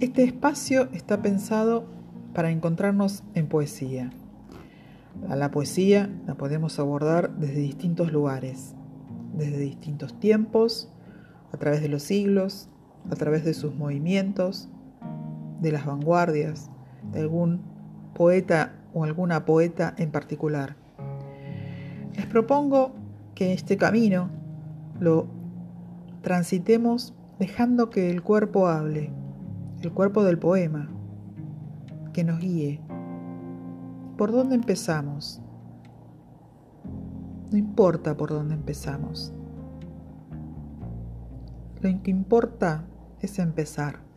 Este espacio está pensado para encontrarnos en poesía. A la poesía la podemos abordar desde distintos lugares, desde distintos tiempos, a través de los siglos, a través de sus movimientos, de las vanguardias, de algún poeta o alguna poeta en particular. Les propongo que este camino lo transitemos dejando que el cuerpo hable, el cuerpo del poema, que nos guíe. ¿Por dónde empezamos? No importa por dónde empezamos. Lo que importa es empezar.